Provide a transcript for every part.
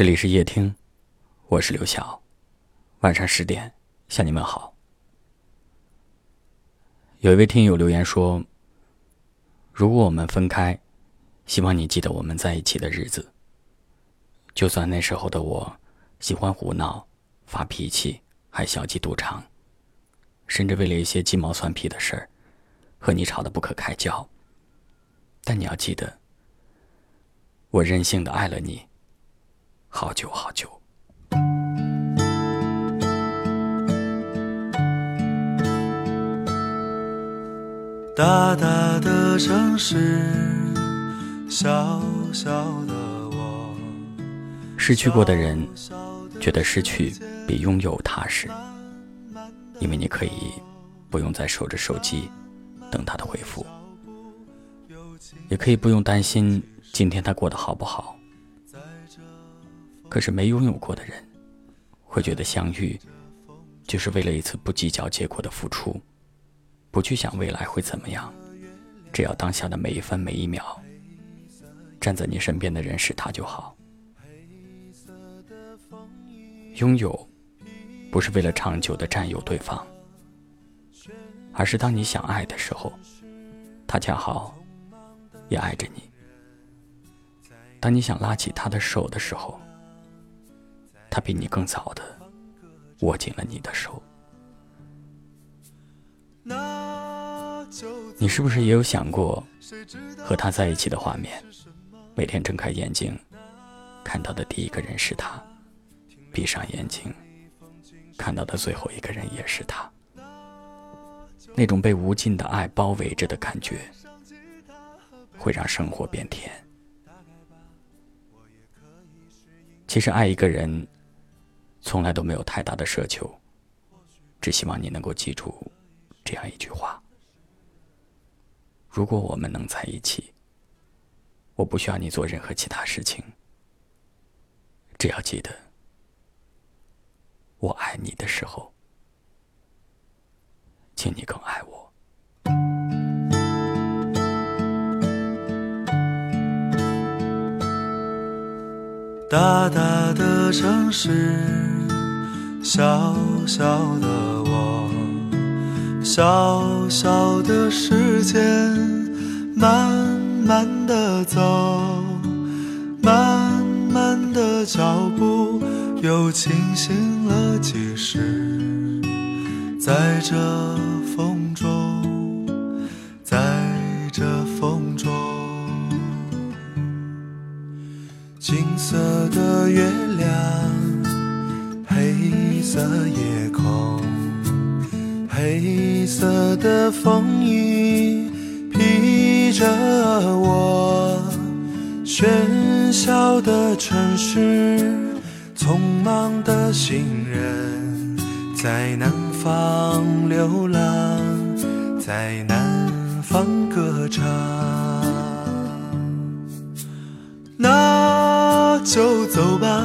这里是夜听，我是刘晓。晚上十点向你们好。有一位听友留言说：“如果我们分开，希望你记得我们在一起的日子。就算那时候的我喜欢胡闹、发脾气，还小鸡肚肠，甚至为了一些鸡毛蒜皮的事儿和你吵得不可开交。但你要记得，我任性的爱了你。”好久好久。大大的城市，小小的我。失去过的人，觉得失去比拥有踏实，因为你可以不用再守着手机等他的回复，也可以不用担心今天他过得好不好。可是没拥有过的人，会觉得相遇，就是为了一次不计较结果的付出，不去想未来会怎么样，只要当下的每一分每一秒，站在你身边的人是他就好。拥有，不是为了长久的占有对方，而是当你想爱的时候，他恰好也爱着你；当你想拉起他的手的时候，他比你更早的握紧了你的手，你是不是也有想过和他在一起的画面？每天睁开眼睛看到的第一个人是他，闭上眼睛看到的最后一个人也是他，那种被无尽的爱包围着的感觉，会让生活变甜。其实爱一个人。从来都没有太大的奢求，只希望你能够记住这样一句话：如果我们能在一起，我不需要你做任何其他事情，只要记得我爱你的时候，请你更爱我。大大的城市，小小的我，小小的时间，慢慢的走，慢慢的脚步，又清醒了几时，在这风中，在这风中。金色的月亮，黑色夜空，黑色的风衣披着我。喧嚣的城市，匆忙的行人，在南方流浪，在南方歌唱。那。就走吧，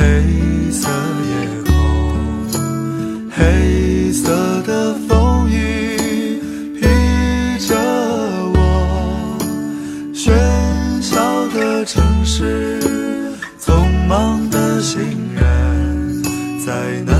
黑色夜空，黑色的风雨披着我。喧嚣的城市，匆忙的行人，在那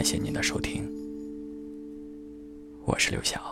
感谢您的收听，我是刘晓。